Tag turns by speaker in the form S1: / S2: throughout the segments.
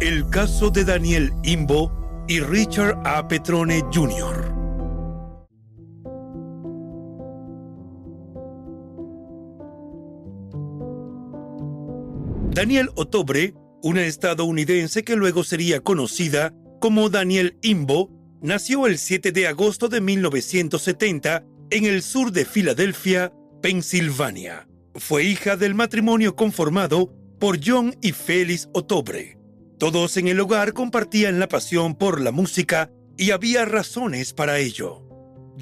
S1: El caso de Daniel Imbo y Richard A. Petrone Jr. Daniel Otobre, una estadounidense que luego sería conocida como Daniel Imbo, nació el 7 de agosto de 1970 en el sur de Filadelfia, Pensilvania. Fue hija del matrimonio conformado por John y Félix Otobre. Todos en el hogar compartían la pasión por la música y había razones para ello.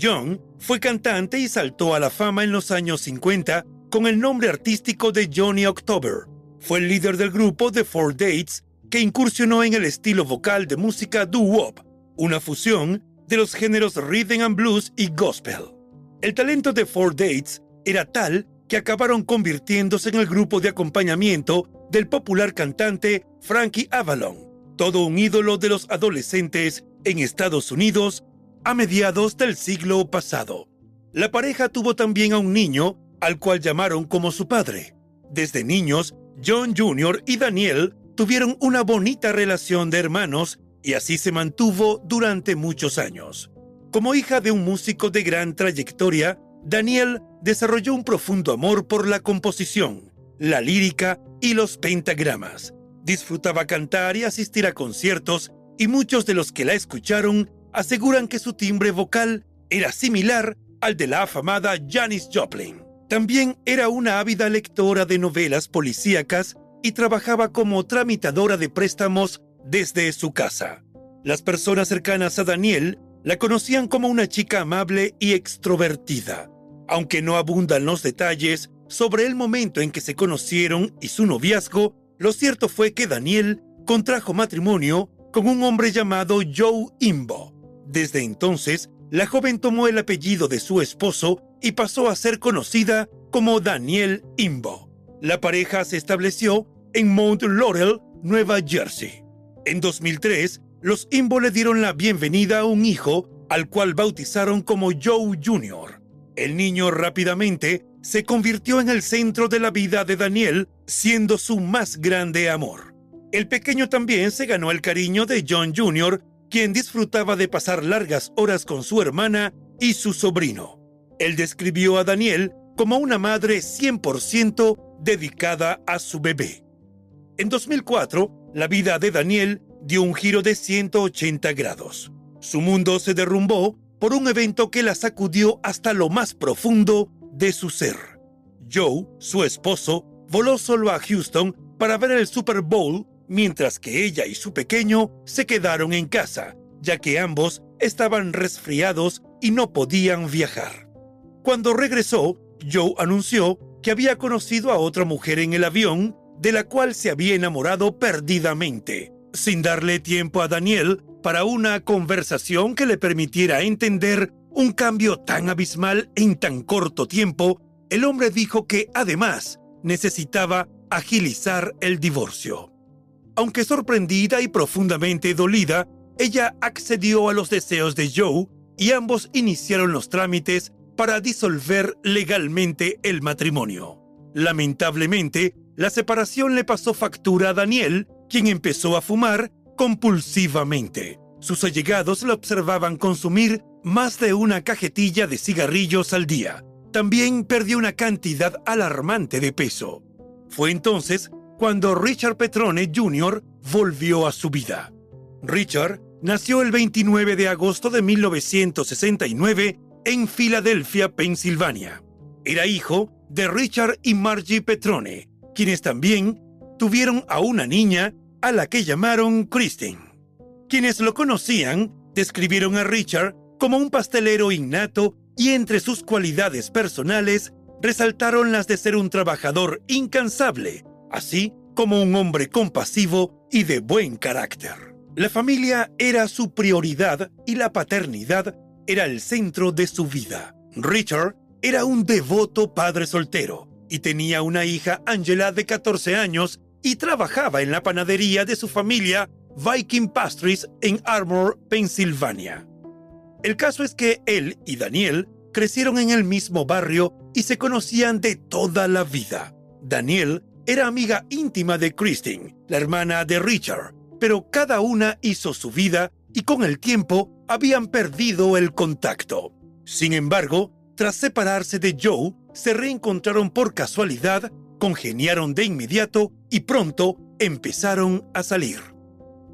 S1: John fue cantante y saltó a la fama en los años 50 con el nombre artístico de Johnny October. Fue el líder del grupo The Four Dates que incursionó en el estilo vocal de música doo-wop, una fusión de los géneros rhythm and blues y gospel. El talento de Four Dates era tal que acabaron convirtiéndose en el grupo de acompañamiento del popular cantante Frankie Avalon, todo un ídolo de los adolescentes en Estados Unidos a mediados del siglo pasado. La pareja tuvo también a un niño, al cual llamaron como su padre. Desde niños, John Jr. y Daniel tuvieron una bonita relación de hermanos y así se mantuvo durante muchos años. Como hija de un músico de gran trayectoria, Daniel desarrolló un profundo amor por la composición, la lírica y los pentagramas. Disfrutaba cantar y asistir a conciertos y muchos de los que la escucharon aseguran que su timbre vocal era similar al de la afamada Janis Joplin. También era una ávida lectora de novelas policíacas y trabajaba como tramitadora de préstamos desde su casa. Las personas cercanas a Daniel la conocían como una chica amable y extrovertida. Aunque no abundan los detalles, sobre el momento en que se conocieron y su noviazgo, lo cierto fue que Daniel contrajo matrimonio con un hombre llamado Joe Imbo. Desde entonces, la joven tomó el apellido de su esposo y pasó a ser conocida como Daniel Imbo. La pareja se estableció en Mount Laurel, Nueva Jersey. En 2003, los Imbo le dieron la bienvenida a un hijo al cual bautizaron como Joe Jr. El niño rápidamente se convirtió en el centro de la vida de Daniel, siendo su más grande amor. El pequeño también se ganó el cariño de John Jr., quien disfrutaba de pasar largas horas con su hermana y su sobrino. Él describió a Daniel como una madre 100% dedicada a su bebé. En 2004, la vida de Daniel dio un giro de 180 grados. Su mundo se derrumbó por un evento que la sacudió hasta lo más profundo de su ser. Joe, su esposo, voló solo a Houston para ver el Super Bowl, mientras que ella y su pequeño se quedaron en casa, ya que ambos estaban resfriados y no podían viajar. Cuando regresó, Joe anunció que había conocido a otra mujer en el avión, de la cual se había enamorado perdidamente, sin darle tiempo a Daniel para una conversación que le permitiera entender un cambio tan abismal en tan corto tiempo, el hombre dijo que además necesitaba agilizar el divorcio. Aunque sorprendida y profundamente dolida, ella accedió a los deseos de Joe y ambos iniciaron los trámites para disolver legalmente el matrimonio. Lamentablemente, la separación le pasó factura a Daniel, quien empezó a fumar compulsivamente. Sus allegados lo observaban consumir más de una cajetilla de cigarrillos al día. También perdió una cantidad alarmante de peso. Fue entonces cuando Richard Petrone Jr. volvió a su vida. Richard nació el 29 de agosto de 1969 en Filadelfia, Pensilvania. Era hijo de Richard y Margie Petrone, quienes también tuvieron a una niña a la que llamaron Christine. Quienes lo conocían describieron a Richard como un pastelero innato y entre sus cualidades personales resaltaron las de ser un trabajador incansable, así como un hombre compasivo y de buen carácter. La familia era su prioridad y la paternidad era el centro de su vida. Richard era un devoto padre soltero y tenía una hija, Angela, de 14 años, y trabajaba en la panadería de su familia Viking Pastries en Armour, Pensilvania. El caso es que él y Daniel crecieron en el mismo barrio y se conocían de toda la vida. Daniel era amiga íntima de Christine, la hermana de Richard, pero cada una hizo su vida y con el tiempo habían perdido el contacto. Sin embargo, tras separarse de Joe, se reencontraron por casualidad, congeniaron de inmediato y pronto empezaron a salir.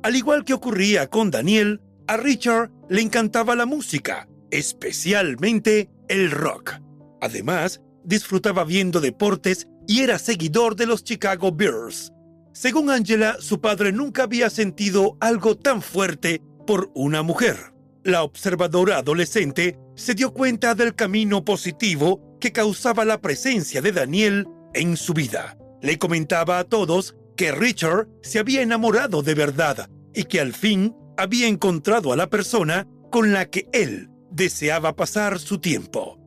S1: Al igual que ocurría con Daniel, a Richard le encantaba la música, especialmente el rock. Además, disfrutaba viendo deportes y era seguidor de los Chicago Bears. Según Angela, su padre nunca había sentido algo tan fuerte por una mujer. La observadora adolescente se dio cuenta del camino positivo que causaba la presencia de Daniel en su vida. Le comentaba a todos que Richard se había enamorado de verdad y que al fin había encontrado a la persona con la que él deseaba pasar su tiempo.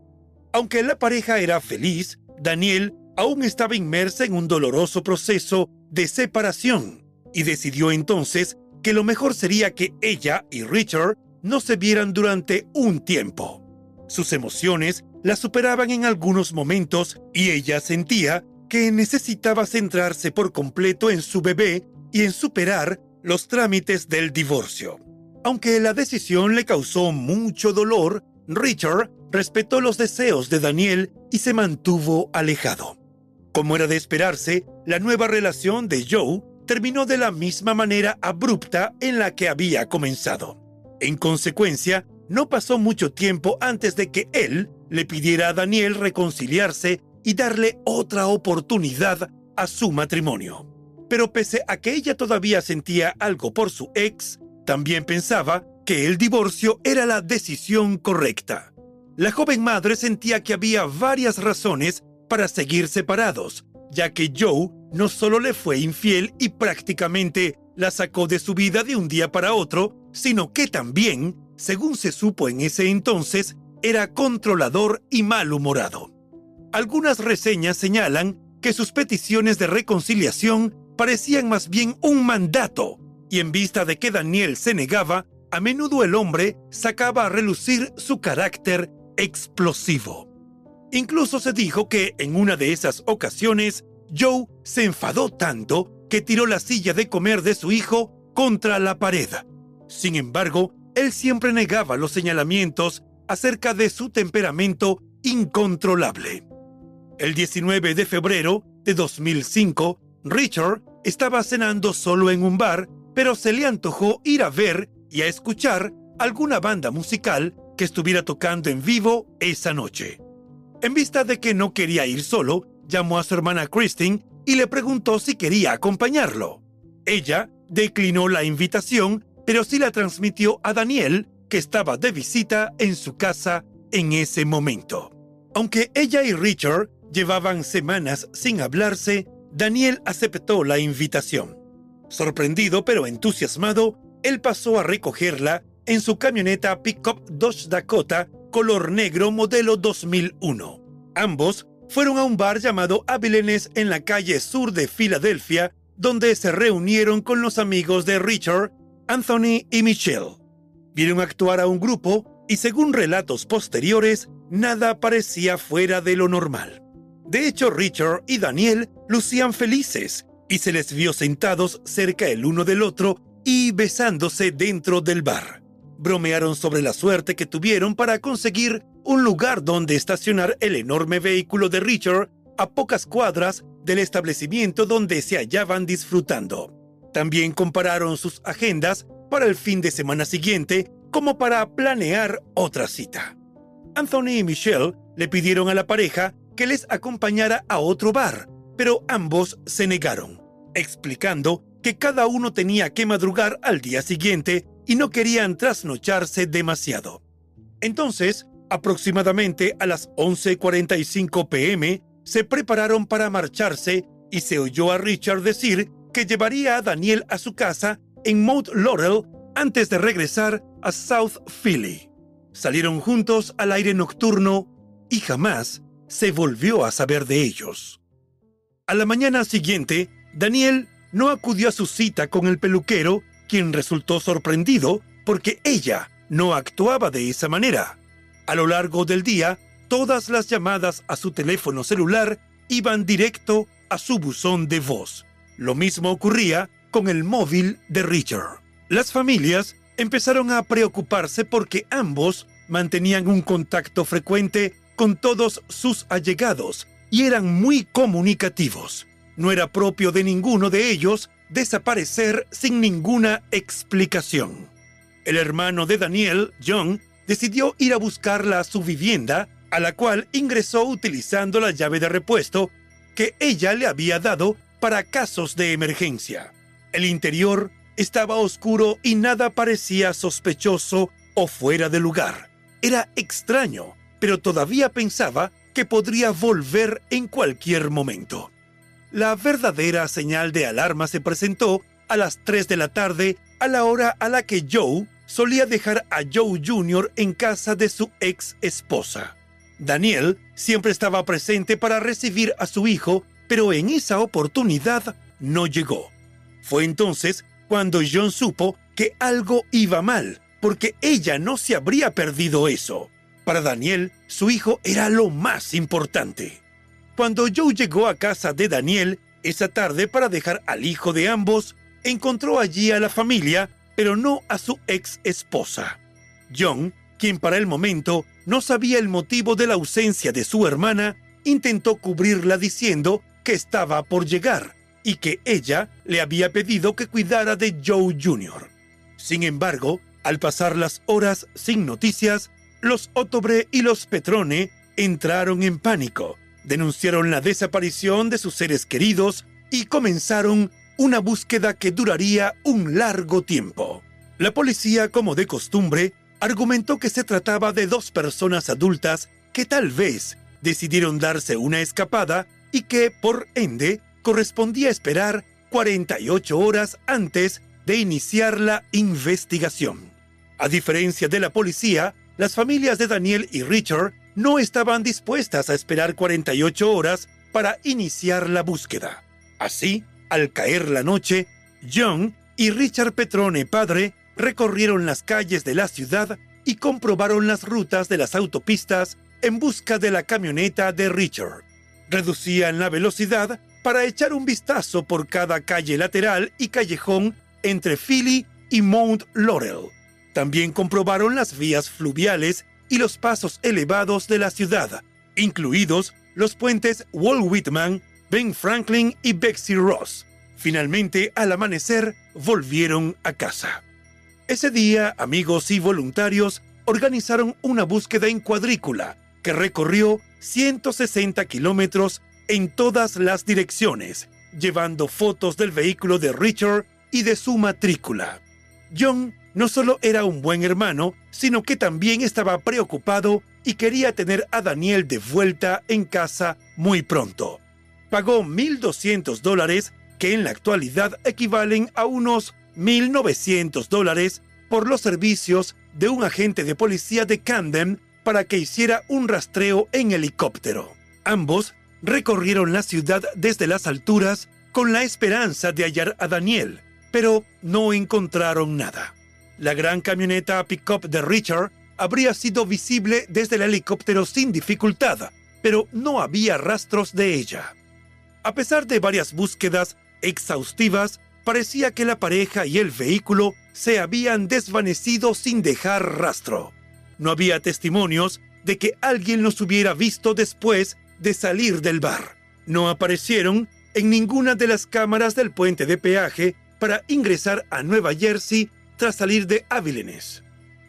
S1: Aunque la pareja era feliz, Daniel aún estaba inmersa en un doloroso proceso de separación y decidió entonces que lo mejor sería que ella y Richard no se vieran durante un tiempo. Sus emociones la superaban en algunos momentos y ella sentía que necesitaba centrarse por completo en su bebé y en superar los trámites del divorcio. Aunque la decisión le causó mucho dolor, Richard respetó los deseos de Daniel y se mantuvo alejado. Como era de esperarse, la nueva relación de Joe terminó de la misma manera abrupta en la que había comenzado. En consecuencia, no pasó mucho tiempo antes de que él le pidiera a Daniel reconciliarse y darle otra oportunidad a su matrimonio. Pero pese a que ella todavía sentía algo por su ex, también pensaba que el divorcio era la decisión correcta. La joven madre sentía que había varias razones para seguir separados, ya que Joe no solo le fue infiel y prácticamente la sacó de su vida de un día para otro, sino que también, según se supo en ese entonces, era controlador y malhumorado. Algunas reseñas señalan que sus peticiones de reconciliación parecían más bien un mandato, y en vista de que Daniel se negaba, a menudo el hombre sacaba a relucir su carácter explosivo. Incluso se dijo que en una de esas ocasiones, Joe se enfadó tanto que tiró la silla de comer de su hijo contra la pared. Sin embargo, él siempre negaba los señalamientos acerca de su temperamento incontrolable. El 19 de febrero de 2005, Richard estaba cenando solo en un bar, pero se le antojó ir a ver y a escuchar alguna banda musical que estuviera tocando en vivo esa noche. En vista de que no quería ir solo, llamó a su hermana Christine y le preguntó si quería acompañarlo. Ella declinó la invitación, pero sí la transmitió a Daniel, que estaba de visita en su casa en ese momento. Aunque ella y Richard llevaban semanas sin hablarse, Daniel aceptó la invitación. Sorprendido pero entusiasmado, él pasó a recogerla en su camioneta Pickup Dodge Dakota color negro modelo 2001. Ambos fueron a un bar llamado Avilenes en la calle sur de Filadelfia donde se reunieron con los amigos de Richard, Anthony y Michelle. Vieron actuar a un grupo y según relatos posteriores, nada parecía fuera de lo normal. De hecho, Richard y Daniel lucían felices y se les vio sentados cerca el uno del otro y besándose dentro del bar. Bromearon sobre la suerte que tuvieron para conseguir un lugar donde estacionar el enorme vehículo de Richard a pocas cuadras del establecimiento donde se hallaban disfrutando. También compararon sus agendas para el fin de semana siguiente como para planear otra cita. Anthony y Michelle le pidieron a la pareja que les acompañara a otro bar, pero ambos se negaron, explicando que cada uno tenía que madrugar al día siguiente y no querían trasnocharse demasiado. Entonces, aproximadamente a las 11:45 pm, se prepararon para marcharse y se oyó a Richard decir que llevaría a Daniel a su casa en Mount Laurel antes de regresar a South Philly. Salieron juntos al aire nocturno y jamás se volvió a saber de ellos. A la mañana siguiente, Daniel no acudió a su cita con el peluquero, quien resultó sorprendido porque ella no actuaba de esa manera. A lo largo del día, todas las llamadas a su teléfono celular iban directo a su buzón de voz. Lo mismo ocurría con el móvil de Richard. Las familias empezaron a preocuparse porque ambos mantenían un contacto frecuente con todos sus allegados y eran muy comunicativos. No era propio de ninguno de ellos desaparecer sin ninguna explicación. El hermano de Daniel, John, decidió ir a buscarla a su vivienda a la cual ingresó utilizando la llave de repuesto que ella le había dado para casos de emergencia. El interior estaba oscuro y nada parecía sospechoso o fuera de lugar. Era extraño, pero todavía pensaba que podría volver en cualquier momento. La verdadera señal de alarma se presentó a las 3 de la tarde, a la hora a la que Joe solía dejar a Joe Jr. en casa de su ex esposa. Daniel siempre estaba presente para recibir a su hijo, pero en esa oportunidad no llegó. Fue entonces cuando John supo que algo iba mal, porque ella no se habría perdido eso. Para Daniel, su hijo era lo más importante. Cuando Joe llegó a casa de Daniel esa tarde para dejar al hijo de ambos, encontró allí a la familia, pero no a su ex esposa. John, quien para el momento no sabía el motivo de la ausencia de su hermana, intentó cubrirla diciendo que estaba por llegar y que ella le había pedido que cuidara de Joe Jr. Sin embargo, al pasar las horas sin noticias, los Otobre y los Petrone entraron en pánico, denunciaron la desaparición de sus seres queridos y comenzaron una búsqueda que duraría un largo tiempo. La policía, como de costumbre, argumentó que se trataba de dos personas adultas que tal vez decidieron darse una escapada y que, por ende, correspondía esperar 48 horas antes de iniciar la investigación. A diferencia de la policía, las familias de Daniel y Richard no estaban dispuestas a esperar 48 horas para iniciar la búsqueda. Así, al caer la noche, John y Richard Petrone padre recorrieron las calles de la ciudad y comprobaron las rutas de las autopistas en busca de la camioneta de Richard. Reducían la velocidad para echar un vistazo por cada calle lateral y callejón entre Philly y Mount Laurel. También comprobaron las vías fluviales y los pasos elevados de la ciudad, incluidos los puentes Walt Whitman, Ben Franklin y Betsy Ross. Finalmente, al amanecer, volvieron a casa. Ese día, amigos y voluntarios organizaron una búsqueda en cuadrícula que recorrió 160 kilómetros en todas las direcciones, llevando fotos del vehículo de Richard y de su matrícula. John no solo era un buen hermano, sino que también estaba preocupado y quería tener a Daniel de vuelta en casa muy pronto. Pagó 1.200 dólares, que en la actualidad equivalen a unos 1.900 dólares por los servicios de un agente de policía de Camden para que hiciera un rastreo en helicóptero. Ambos recorrieron la ciudad desde las alturas con la esperanza de hallar a Daniel, pero no encontraron nada. La gran camioneta pick-up de Richard habría sido visible desde el helicóptero sin dificultad, pero no había rastros de ella. A pesar de varias búsquedas exhaustivas, parecía que la pareja y el vehículo se habían desvanecido sin dejar rastro. No había testimonios de que alguien los hubiera visto después de salir del bar. No aparecieron en ninguna de las cámaras del puente de peaje para ingresar a Nueva Jersey tras salir de Avilenes.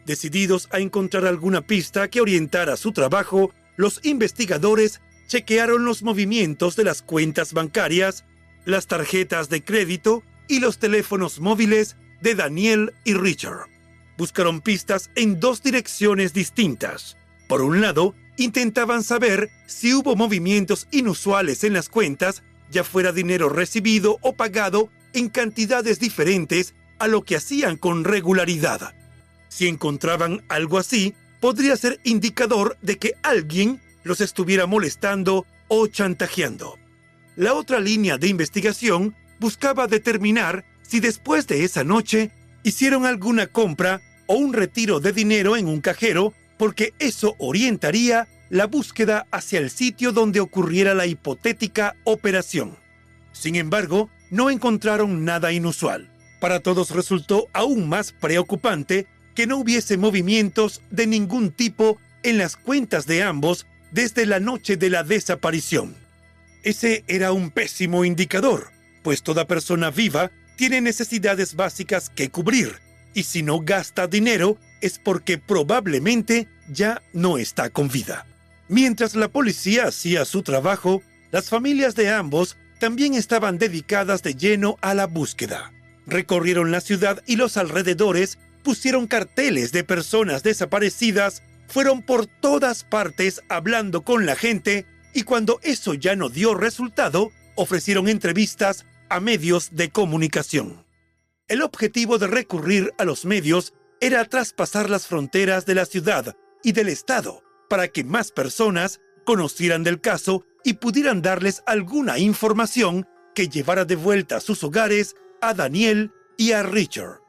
S1: Decididos a encontrar alguna pista que orientara su trabajo, los investigadores chequearon los movimientos de las cuentas bancarias, las tarjetas de crédito y los teléfonos móviles de Daniel y Richard. Buscaron pistas en dos direcciones distintas. Por un lado, intentaban saber si hubo movimientos inusuales en las cuentas, ya fuera dinero recibido o pagado en cantidades diferentes a lo que hacían con regularidad. Si encontraban algo así, podría ser indicador de que alguien los estuviera molestando o chantajeando. La otra línea de investigación buscaba determinar si después de esa noche hicieron alguna compra o un retiro de dinero en un cajero, porque eso orientaría la búsqueda hacia el sitio donde ocurriera la hipotética operación. Sin embargo, no encontraron nada inusual. Para todos resultó aún más preocupante que no hubiese movimientos de ningún tipo en las cuentas de ambos desde la noche de la desaparición. Ese era un pésimo indicador, pues toda persona viva tiene necesidades básicas que cubrir, y si no gasta dinero es porque probablemente ya no está con vida. Mientras la policía hacía su trabajo, las familias de ambos también estaban dedicadas de lleno a la búsqueda. Recorrieron la ciudad y los alrededores, pusieron carteles de personas desaparecidas, fueron por todas partes hablando con la gente y cuando eso ya no dio resultado, ofrecieron entrevistas a medios de comunicación. El objetivo de recurrir a los medios era traspasar las fronteras de la ciudad y del Estado para que más personas conocieran del caso y pudieran darles alguna información que llevara de vuelta a sus hogares a Daniel y a Richard.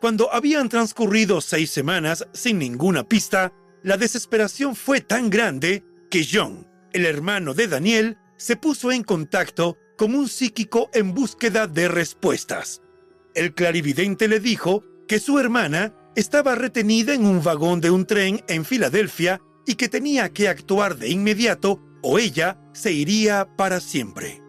S1: Cuando habían transcurrido seis semanas sin ninguna pista, la desesperación fue tan grande que John, el hermano de Daniel, se puso en contacto con un psíquico en búsqueda de respuestas. El clarividente le dijo que su hermana estaba retenida en un vagón de un tren en Filadelfia y que tenía que actuar de inmediato o ella se iría para siempre.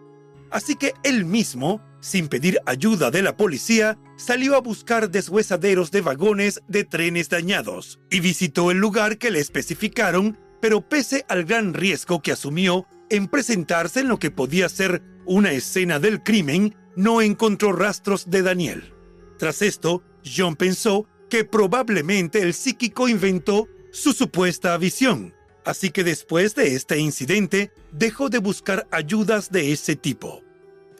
S1: Así que él mismo, sin pedir ayuda de la policía, salió a buscar deshuesaderos de vagones de trenes dañados y visitó el lugar que le especificaron, pero pese al gran riesgo que asumió en presentarse en lo que podía ser una escena del crimen, no encontró rastros de Daniel. Tras esto, John pensó que probablemente el psíquico inventó su supuesta visión, así que después de este incidente dejó de buscar ayudas de ese tipo.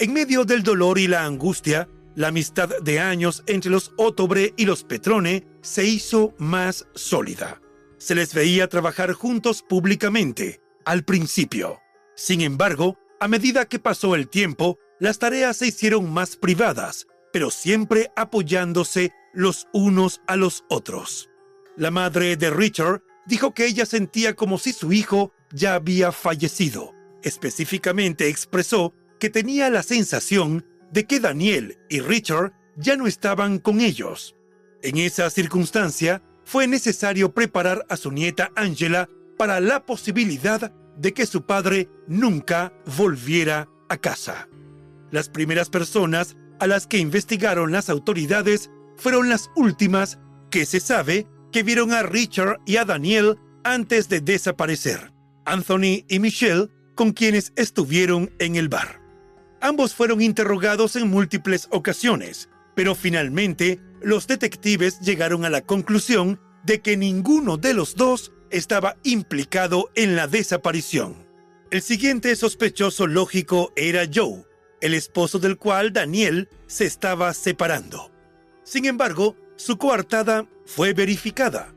S1: En medio del dolor y la angustia, la amistad de años entre los Otobre y los Petrone se hizo más sólida. Se les veía trabajar juntos públicamente, al principio. Sin embargo, a medida que pasó el tiempo, las tareas se hicieron más privadas, pero siempre apoyándose los unos a los otros. La madre de Richard dijo que ella sentía como si su hijo ya había fallecido. Específicamente expresó que tenía la sensación de que Daniel y Richard ya no estaban con ellos. En esa circunstancia, fue necesario preparar a su nieta Angela para la posibilidad de que su padre nunca volviera a casa. Las primeras personas a las que investigaron las autoridades fueron las últimas que se sabe que vieron a Richard y a Daniel antes de desaparecer, Anthony y Michelle, con quienes estuvieron en el bar. Ambos fueron interrogados en múltiples ocasiones, pero finalmente los detectives llegaron a la conclusión de que ninguno de los dos estaba implicado en la desaparición. El siguiente sospechoso lógico era Joe, el esposo del cual Daniel se estaba separando. Sin embargo, su coartada fue verificada.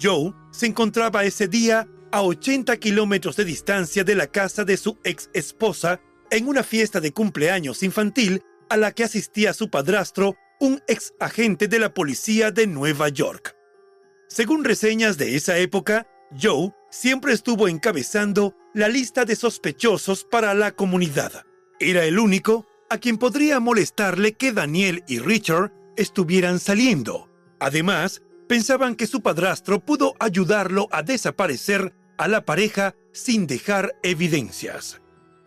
S1: Joe se encontraba ese día a 80 kilómetros de distancia de la casa de su ex esposa en una fiesta de cumpleaños infantil a la que asistía su padrastro, un ex agente de la policía de Nueva York. Según reseñas de esa época, Joe siempre estuvo encabezando la lista de sospechosos para la comunidad. Era el único a quien podría molestarle que Daniel y Richard estuvieran saliendo. Además, pensaban que su padrastro pudo ayudarlo a desaparecer a la pareja sin dejar evidencias.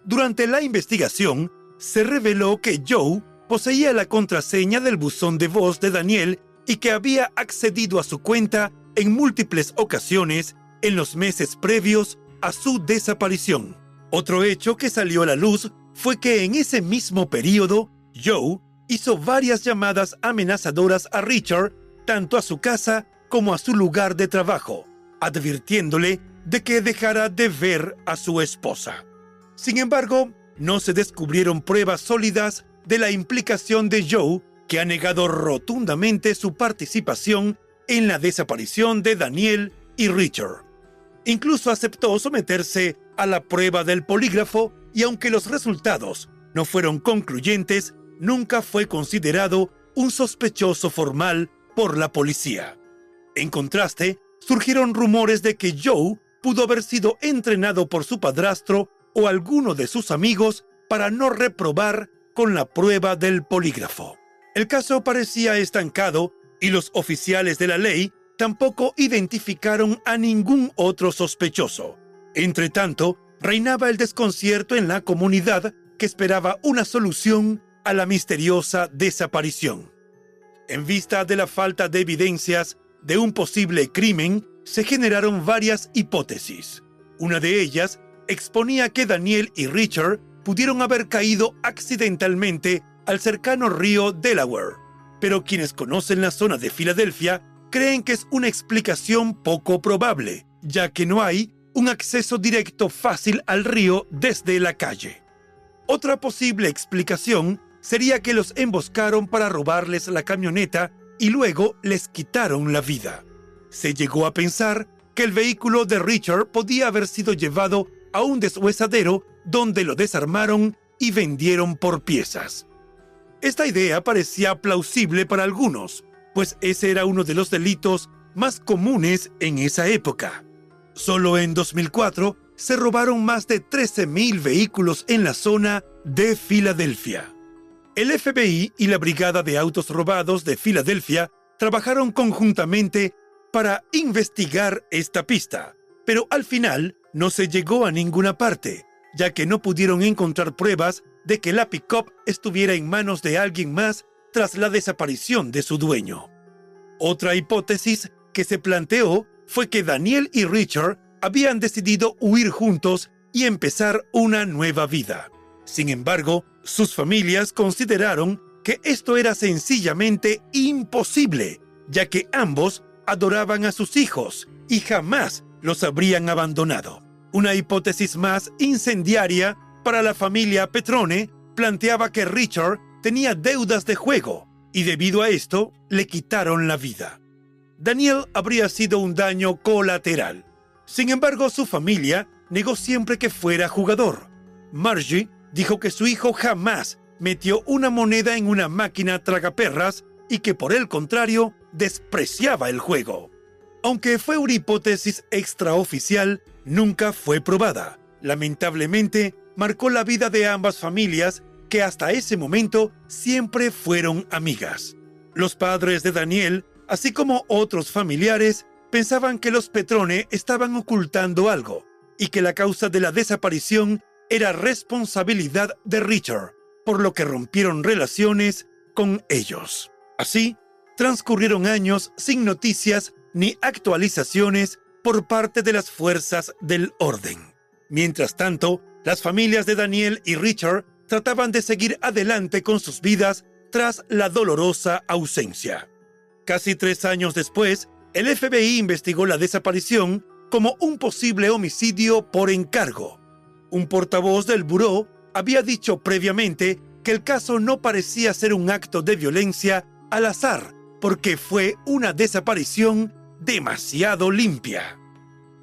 S1: Durante la investigación, se reveló que Joe poseía la contraseña del buzón de voz de Daniel y que había accedido a su cuenta en múltiples ocasiones en los meses previos a su desaparición. Otro hecho que salió a la luz fue que en ese mismo periodo, Joe hizo varias llamadas amenazadoras a Richard, tanto a su casa como a su lugar de trabajo, advirtiéndole de que dejara de ver a su esposa. Sin embargo, no se descubrieron pruebas sólidas de la implicación de Joe, que ha negado rotundamente su participación en la desaparición de Daniel y Richard. Incluso aceptó someterse a la prueba del polígrafo y aunque los resultados no fueron concluyentes, nunca fue considerado un sospechoso formal por la policía. En contraste, surgieron rumores de que Joe pudo haber sido entrenado por su padrastro o alguno de sus amigos para no reprobar con la prueba del polígrafo. El caso parecía estancado y los oficiales de la ley tampoco identificaron a ningún otro sospechoso. Entre tanto, reinaba el desconcierto en la comunidad que esperaba una solución a la misteriosa desaparición. En vista de la falta de evidencias de un posible crimen, se generaron varias hipótesis. Una de ellas exponía que Daniel y Richard pudieron haber caído accidentalmente al cercano río Delaware, pero quienes conocen la zona de Filadelfia creen que es una explicación poco probable, ya que no hay un acceso directo fácil al río desde la calle. Otra posible explicación sería que los emboscaron para robarles la camioneta y luego les quitaron la vida. Se llegó a pensar que el vehículo de Richard podía haber sido llevado a un deshuesadero donde lo desarmaron y vendieron por piezas. Esta idea parecía plausible para algunos, pues ese era uno de los delitos más comunes en esa época. Solo en 2004 se robaron más de 13.000 vehículos en la zona de Filadelfia. El FBI y la Brigada de Autos Robados de Filadelfia trabajaron conjuntamente para investigar esta pista, pero al final no se llegó a ninguna parte, ya que no pudieron encontrar pruebas de que la pick-up estuviera en manos de alguien más tras la desaparición de su dueño. Otra hipótesis que se planteó fue que Daniel y Richard habían decidido huir juntos y empezar una nueva vida. Sin embargo, sus familias consideraron que esto era sencillamente imposible, ya que ambos adoraban a sus hijos y jamás los habrían abandonado. Una hipótesis más incendiaria para la familia Petrone planteaba que Richard tenía deudas de juego y debido a esto le quitaron la vida. Daniel habría sido un daño colateral. Sin embargo, su familia negó siempre que fuera jugador. Margie dijo que su hijo jamás metió una moneda en una máquina tragaperras y que por el contrario despreciaba el juego. Aunque fue una hipótesis extraoficial, nunca fue probada. Lamentablemente, marcó la vida de ambas familias que hasta ese momento siempre fueron amigas. Los padres de Daniel, así como otros familiares, pensaban que los Petrone estaban ocultando algo y que la causa de la desaparición era responsabilidad de Richard, por lo que rompieron relaciones con ellos. Así, transcurrieron años sin noticias ni actualizaciones por parte de las fuerzas del orden. Mientras tanto, las familias de Daniel y Richard trataban de seguir adelante con sus vidas tras la dolorosa ausencia. Casi tres años después, el FBI investigó la desaparición como un posible homicidio por encargo. Un portavoz del buró había dicho previamente que el caso no parecía ser un acto de violencia al azar, porque fue una desaparición demasiado limpia.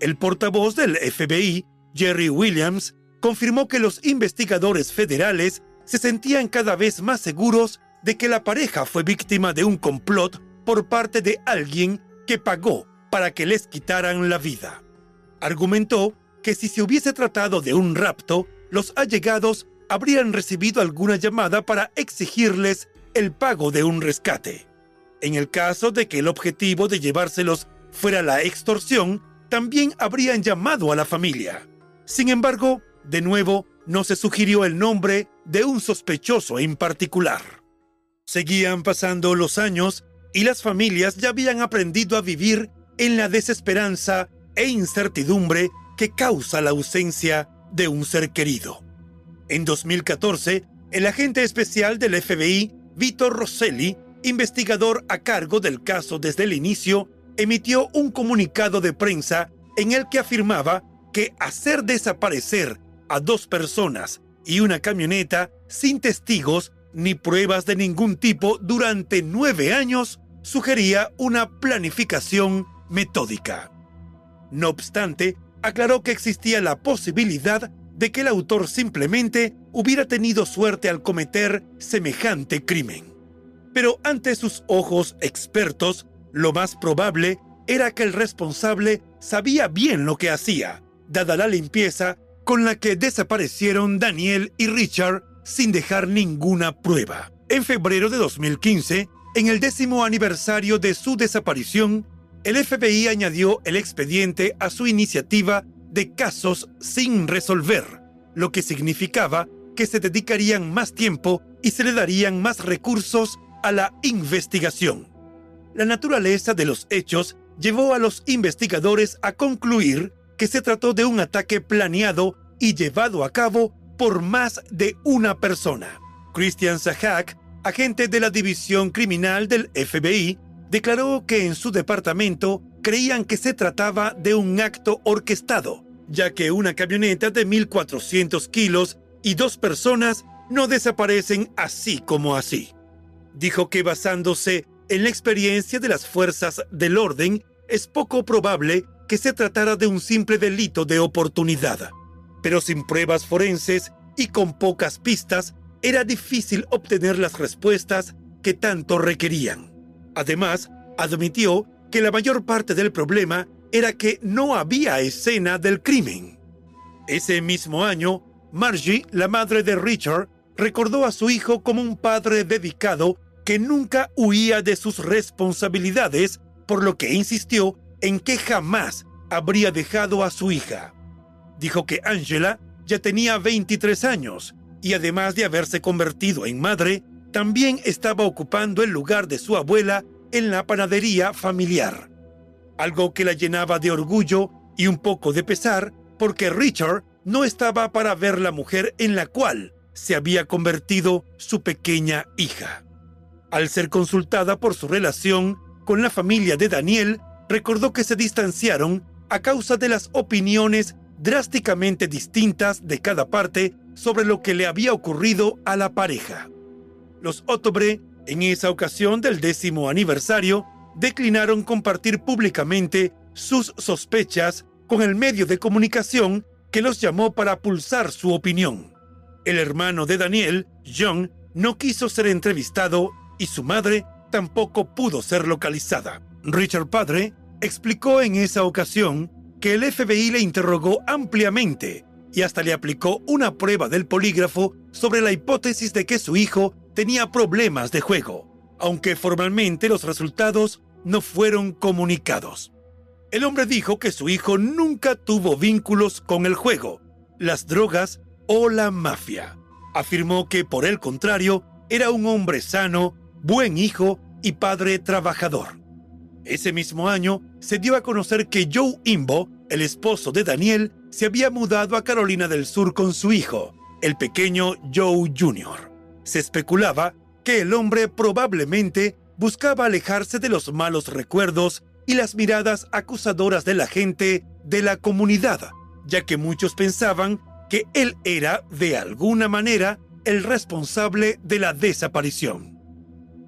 S1: El portavoz del FBI, Jerry Williams, confirmó que los investigadores federales se sentían cada vez más seguros de que la pareja fue víctima de un complot por parte de alguien que pagó para que les quitaran la vida. Argumentó que si se hubiese tratado de un rapto, los allegados habrían recibido alguna llamada para exigirles el pago de un rescate. En el caso de que el objetivo de llevárselos fuera la extorsión, también habrían llamado a la familia. Sin embargo, de nuevo, no se sugirió el nombre de un sospechoso en particular. Seguían pasando los años y las familias ya habían aprendido a vivir en la desesperanza e incertidumbre que causa la ausencia de un ser querido. En 2014, el agente especial del FBI, Vito Rosselli, investigador a cargo del caso desde el inicio, emitió un comunicado de prensa en el que afirmaba que hacer desaparecer a dos personas y una camioneta sin testigos ni pruebas de ningún tipo durante nueve años sugería una planificación metódica. No obstante, aclaró que existía la posibilidad de que el autor simplemente hubiera tenido suerte al cometer semejante crimen. Pero ante sus ojos expertos, lo más probable era que el responsable sabía bien lo que hacía, dada la limpieza con la que desaparecieron Daniel y Richard sin dejar ninguna prueba. En febrero de 2015, en el décimo aniversario de su desaparición, el FBI añadió el expediente a su iniciativa de casos sin resolver, lo que significaba que se dedicarían más tiempo y se le darían más recursos a la investigación. La naturaleza de los hechos llevó a los investigadores a concluir que se trató de un ataque planeado y llevado a cabo por más de una persona. Christian Sahak, agente de la División Criminal del FBI, declaró que en su departamento creían que se trataba de un acto orquestado, ya que una camioneta de 1.400 kilos y dos personas no desaparecen así como así. Dijo que basándose en la experiencia de las fuerzas del orden, es poco probable que se tratara de un simple delito de oportunidad. Pero sin pruebas forenses y con pocas pistas, era difícil obtener las respuestas que tanto requerían. Además, admitió que la mayor parte del problema era que no había escena del crimen. Ese mismo año, Margie, la madre de Richard, recordó a su hijo como un padre dedicado que nunca huía de sus responsabilidades, por lo que insistió en que jamás habría dejado a su hija. Dijo que Angela ya tenía 23 años y además de haberse convertido en madre, también estaba ocupando el lugar de su abuela en la panadería familiar. Algo que la llenaba de orgullo y un poco de pesar porque Richard no estaba para ver la mujer en la cual se había convertido su pequeña hija. Al ser consultada por su relación con la familia de Daniel, recordó que se distanciaron a causa de las opiniones drásticamente distintas de cada parte sobre lo que le había ocurrido a la pareja. Los Otobre, en esa ocasión del décimo aniversario, declinaron compartir públicamente sus sospechas con el medio de comunicación que los llamó para pulsar su opinión. El hermano de Daniel, John, no quiso ser entrevistado y su madre tampoco pudo ser localizada. Richard Padre explicó en esa ocasión que el FBI le interrogó ampliamente y hasta le aplicó una prueba del polígrafo sobre la hipótesis de que su hijo tenía problemas de juego, aunque formalmente los resultados no fueron comunicados. El hombre dijo que su hijo nunca tuvo vínculos con el juego, las drogas o la mafia. Afirmó que, por el contrario, era un hombre sano, buen hijo y padre trabajador. Ese mismo año se dio a conocer que Joe Imbo, el esposo de Daniel, se había mudado a Carolina del Sur con su hijo, el pequeño Joe Jr. Se especulaba que el hombre probablemente buscaba alejarse de los malos recuerdos y las miradas acusadoras de la gente de la comunidad, ya que muchos pensaban que él era, de alguna manera, el responsable de la desaparición.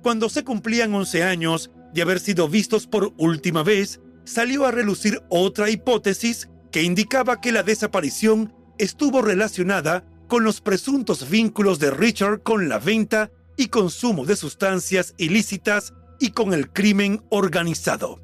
S1: Cuando se cumplían 11 años de haber sido vistos por última vez, salió a relucir otra hipótesis que indicaba que la desaparición estuvo relacionada con los presuntos vínculos de Richard con la venta y consumo de sustancias ilícitas y con el crimen organizado.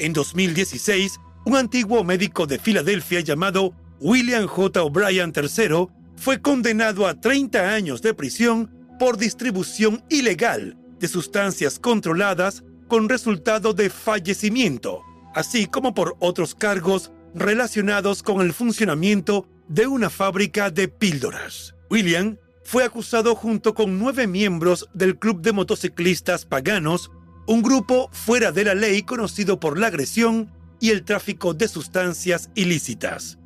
S1: En 2016, un antiguo médico de Filadelfia llamado William J. O'Brien III fue condenado a 30 años de prisión por distribución ilegal de sustancias controladas con resultado de fallecimiento, así como por otros cargos relacionados con el funcionamiento de una fábrica de píldoras. William fue acusado junto con nueve miembros del Club de Motociclistas Paganos, un grupo fuera de la ley conocido por la agresión y el tráfico de sustancias ilícitas.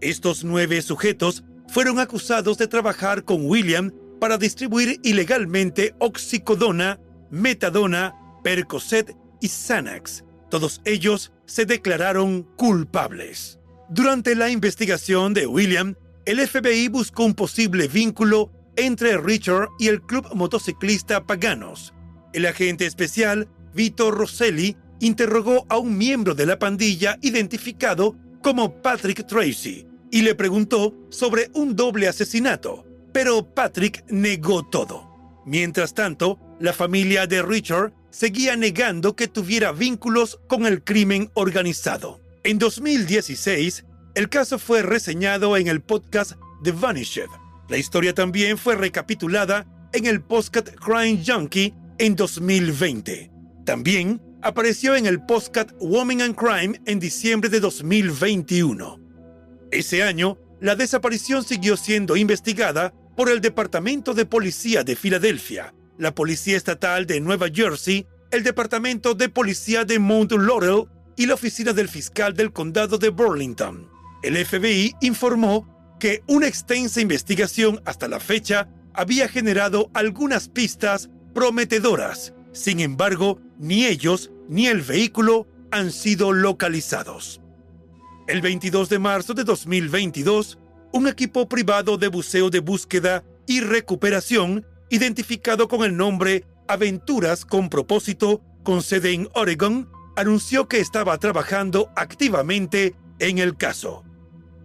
S1: Estos nueve sujetos fueron acusados de trabajar con William para distribuir ilegalmente oxicodona, metadona, percocet y Xanax. Todos ellos se declararon culpables. Durante la investigación de William, el FBI buscó un posible vínculo entre Richard y el club motociclista Paganos. El agente especial, Vito Rosselli, interrogó a un miembro de la pandilla identificado como Patrick Tracy y le preguntó sobre un doble asesinato, pero Patrick negó todo. Mientras tanto, la familia de Richard seguía negando que tuviera vínculos con el crimen organizado. En 2016, el caso fue reseñado en el podcast The Vanished. La historia también fue recapitulada en el podcast Crime Junkie en 2020. También apareció en el podcast Woman and Crime en diciembre de 2021. Ese año, la desaparición siguió siendo investigada por el Departamento de Policía de Filadelfia, la Policía Estatal de Nueva Jersey, el Departamento de Policía de Mount Laurel y la Oficina del Fiscal del Condado de Burlington. El FBI informó que una extensa investigación hasta la fecha había generado algunas pistas prometedoras. Sin embargo, ni ellos ni el vehículo han sido localizados. El 22 de marzo de 2022, un equipo privado de buceo de búsqueda y recuperación, identificado con el nombre Aventuras con propósito, con sede en Oregon, anunció que estaba trabajando activamente en el caso.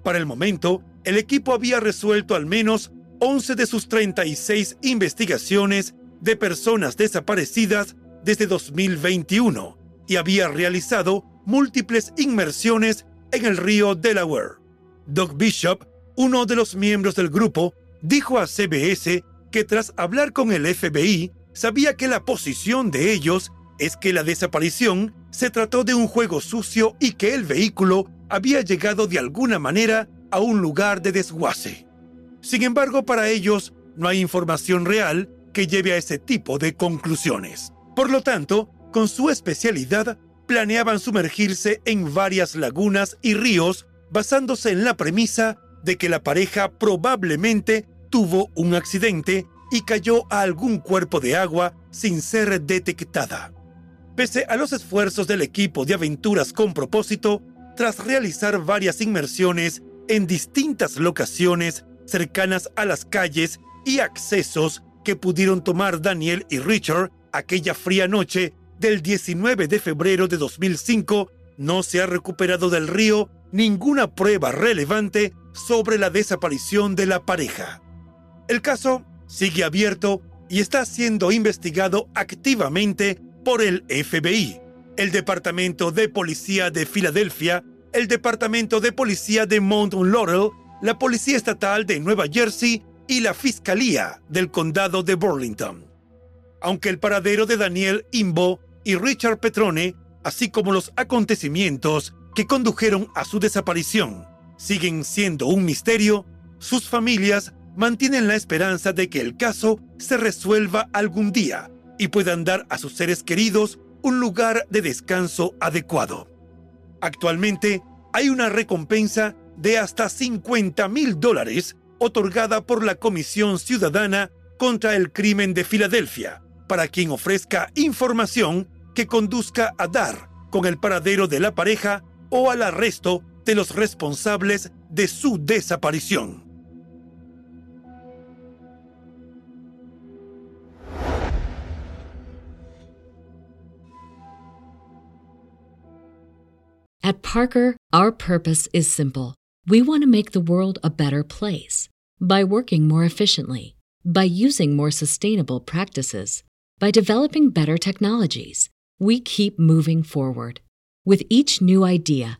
S1: Para el momento, el equipo había resuelto al menos 11 de sus 36 investigaciones de personas desaparecidas desde 2021 y había realizado múltiples inmersiones en el río Delaware. Doug Bishop, uno de los miembros del grupo, dijo a CBS que tras hablar con el FBI, sabía que la posición de ellos es que la desaparición se trató de un juego sucio y que el vehículo había llegado de alguna manera a un lugar de desguace. Sin embargo, para ellos no hay información real que lleve a ese tipo de conclusiones. Por lo tanto, con su especialidad, planeaban sumergirse en varias lagunas y ríos basándose en la premisa de que la pareja probablemente tuvo un accidente y cayó a algún cuerpo de agua sin ser detectada. Pese a los esfuerzos del equipo de aventuras con propósito, tras realizar varias inmersiones en distintas locaciones cercanas a las calles y accesos que pudieron tomar Daniel y Richard aquella fría noche del 19 de febrero de 2005, no se ha recuperado del río ninguna prueba relevante sobre la desaparición de la pareja. El caso sigue abierto y está siendo investigado activamente por el FBI, el Departamento de Policía de Filadelfia, el Departamento de Policía de Mount Laurel, la Policía Estatal de Nueva Jersey y la Fiscalía del Condado de Burlington. Aunque el paradero de Daniel Imbo y Richard Petrone, así como los acontecimientos que condujeron a su desaparición, siguen siendo un misterio, sus familias mantienen la esperanza de que el caso se resuelva algún día y puedan dar a sus seres queridos un lugar de descanso adecuado. Actualmente hay una recompensa de hasta 50 mil dólares otorgada por la Comisión Ciudadana contra el Crimen de Filadelfia para quien ofrezca información que conduzca a dar con el paradero de la pareja o al arresto los responsables de su desaparición.
S2: At Parker, our purpose is simple. We want to make the world a better place by working more efficiently, by using more sustainable practices, by developing better technologies. We keep moving forward. With each new idea,